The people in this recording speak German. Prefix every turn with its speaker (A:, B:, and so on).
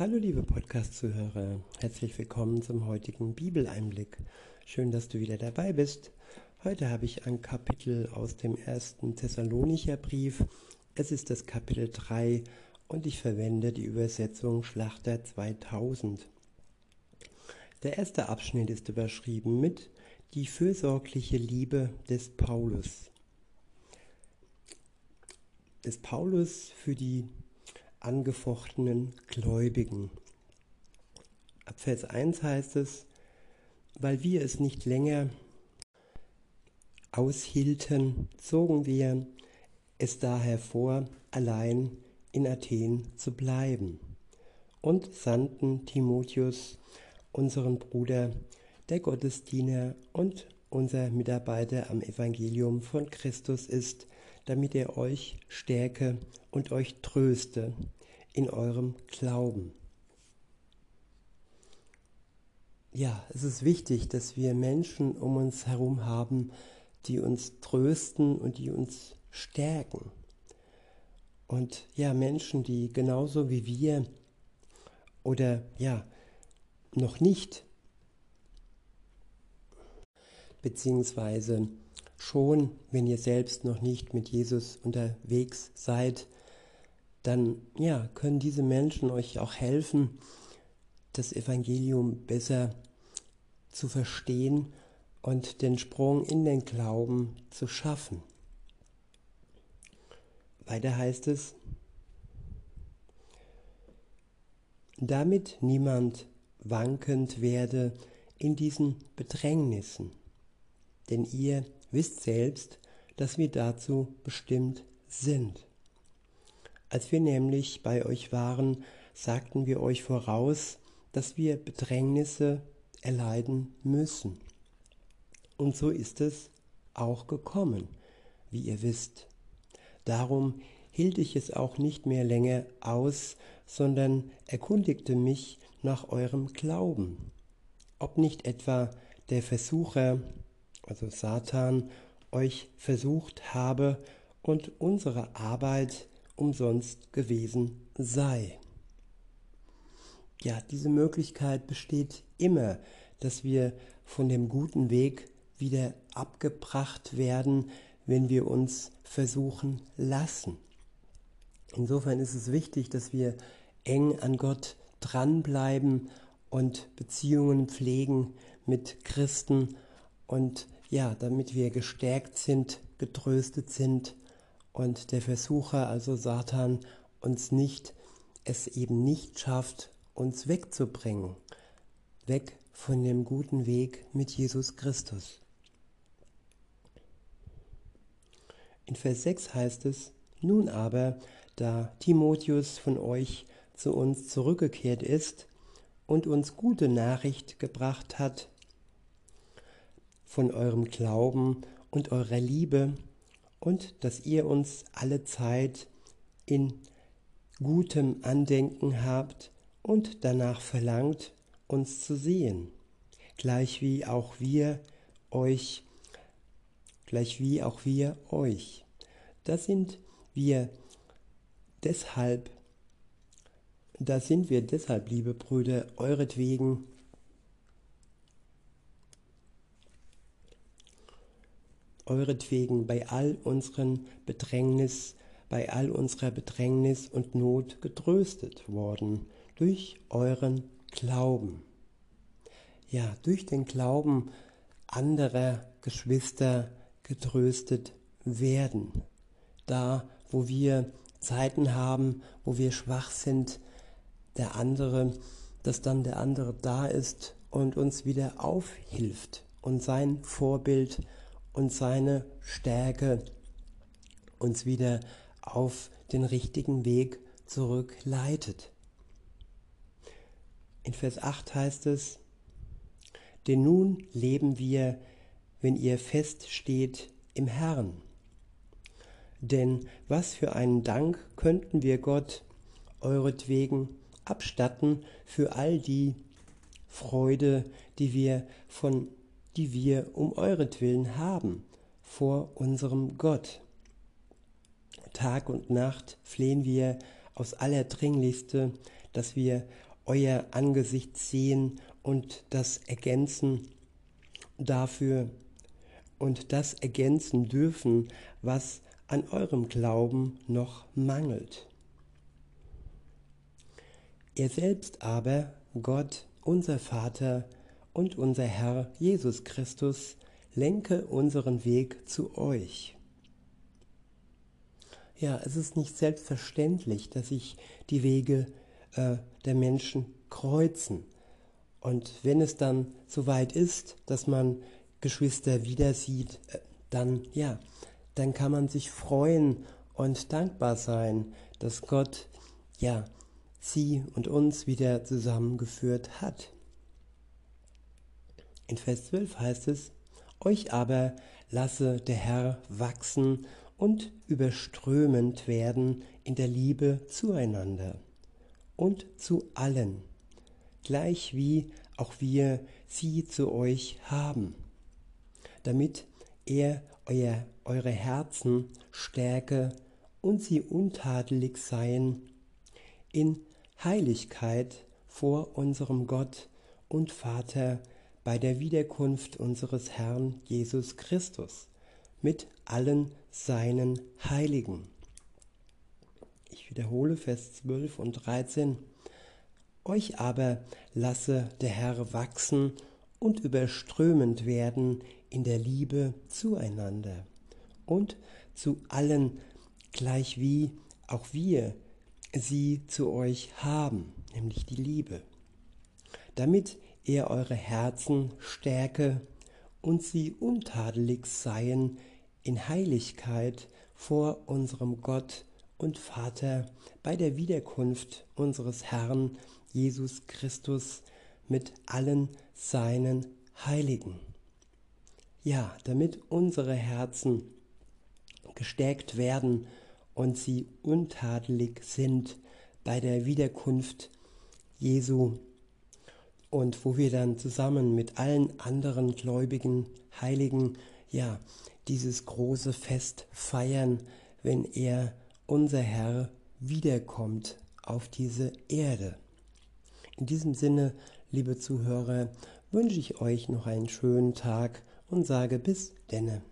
A: Hallo liebe Podcast-Zuhörer, herzlich willkommen zum heutigen Bibeleinblick. Schön, dass du wieder dabei bist. Heute habe ich ein Kapitel aus dem ersten Thessalonicher Brief. Es ist das Kapitel 3 und ich verwende die Übersetzung Schlachter 2000. Der erste Abschnitt ist überschrieben mit Die fürsorgliche Liebe des Paulus. Des Paulus für die angefochtenen Gläubigen. Ab Vers 1 heißt es, weil wir es nicht länger aushielten, zogen wir es daher vor, allein in Athen zu bleiben und sandten Timotheus, unseren Bruder, der Gottesdiener und unser Mitarbeiter am Evangelium von Christus ist, damit er euch stärke und euch tröste in eurem Glauben. Ja, es ist wichtig, dass wir Menschen um uns herum haben, die uns trösten und die uns stärken. Und ja, Menschen, die genauso wie wir oder ja, noch nicht, beziehungsweise schon, wenn ihr selbst noch nicht mit Jesus unterwegs seid, dann ja, können diese Menschen euch auch helfen, das Evangelium besser zu verstehen und den Sprung in den Glauben zu schaffen. Weiter heißt es, damit niemand wankend werde in diesen Bedrängnissen, denn ihr wisst selbst, dass wir dazu bestimmt sind. Als wir nämlich bei euch waren, sagten wir euch voraus, dass wir Bedrängnisse erleiden müssen. Und so ist es auch gekommen, wie ihr wisst. Darum hielt ich es auch nicht mehr länger aus, sondern erkundigte mich nach eurem Glauben, ob nicht etwa der Versucher also Satan, euch versucht habe und unsere Arbeit umsonst gewesen sei. Ja, diese Möglichkeit besteht immer, dass wir von dem guten Weg wieder abgebracht werden, wenn wir uns versuchen lassen. Insofern ist es wichtig, dass wir eng an Gott dranbleiben und Beziehungen pflegen mit Christen und ja, damit wir gestärkt sind, getröstet sind und der Versucher, also Satan, uns nicht, es eben nicht schafft, uns wegzubringen, weg von dem guten Weg mit Jesus Christus. In Vers 6 heißt es, nun aber, da Timotheus von euch zu uns zurückgekehrt ist und uns gute Nachricht gebracht hat, von eurem Glauben und eurer Liebe und dass ihr uns alle Zeit in gutem Andenken habt und danach verlangt, uns zu sehen, gleich wie auch wir euch, gleich wie auch wir euch. Da sind wir deshalb, da sind wir deshalb, liebe Brüder, euretwegen euretwegen bei all unseren Bedrängnis, bei all unserer Bedrängnis und Not getröstet worden durch euren Glauben. Ja, durch den Glauben anderer Geschwister getröstet werden. Da, wo wir Zeiten haben, wo wir schwach sind, der andere, dass dann der andere da ist und uns wieder aufhilft und sein Vorbild und seine Stärke uns wieder auf den richtigen Weg zurückleitet. In Vers 8 heißt es, denn nun leben wir, wenn ihr feststeht im Herrn. Denn was für einen Dank könnten wir Gott euretwegen abstatten für all die Freude, die wir von die wir um euretwillen haben vor unserem Gott. Tag und Nacht flehen wir aus allerdringlichste, dass wir euer Angesicht sehen und das ergänzen dafür und das ergänzen dürfen, was an eurem Glauben noch mangelt. Er selbst aber, Gott, unser Vater und unser Herr Jesus Christus, lenke unseren Weg zu euch. Ja, es ist nicht selbstverständlich, dass sich die Wege äh, der Menschen kreuzen. Und wenn es dann soweit ist, dass man Geschwister wieder sieht, äh, dann ja, dann kann man sich freuen und dankbar sein, dass Gott ja sie und uns wieder zusammengeführt hat. In Vers 12 heißt es, euch aber lasse der Herr wachsen und überströmend werden in der Liebe zueinander und zu allen, gleich wie auch wir sie zu euch haben, damit er euer, eure Herzen stärke und sie untadelig seien in Heiligkeit vor unserem Gott und Vater bei der Wiederkunft unseres Herrn Jesus Christus mit allen seinen Heiligen. Ich wiederhole Vers 12 und 13. Euch aber lasse der Herr wachsen und überströmend werden in der Liebe zueinander und zu allen, gleichwie auch wir sie zu euch haben, nämlich die Liebe, damit er eure Herzen stärke und sie untadelig seien in Heiligkeit vor unserem Gott und Vater bei der Wiederkunft unseres Herrn Jesus Christus mit allen seinen Heiligen. Ja, damit unsere Herzen gestärkt werden und sie untadelig sind bei der Wiederkunft Jesu und wo wir dann zusammen mit allen anderen gläubigen Heiligen ja dieses große Fest feiern, wenn er unser Herr wiederkommt auf diese Erde. In diesem Sinne, liebe Zuhörer, wünsche ich euch noch einen schönen Tag und sage bis denne.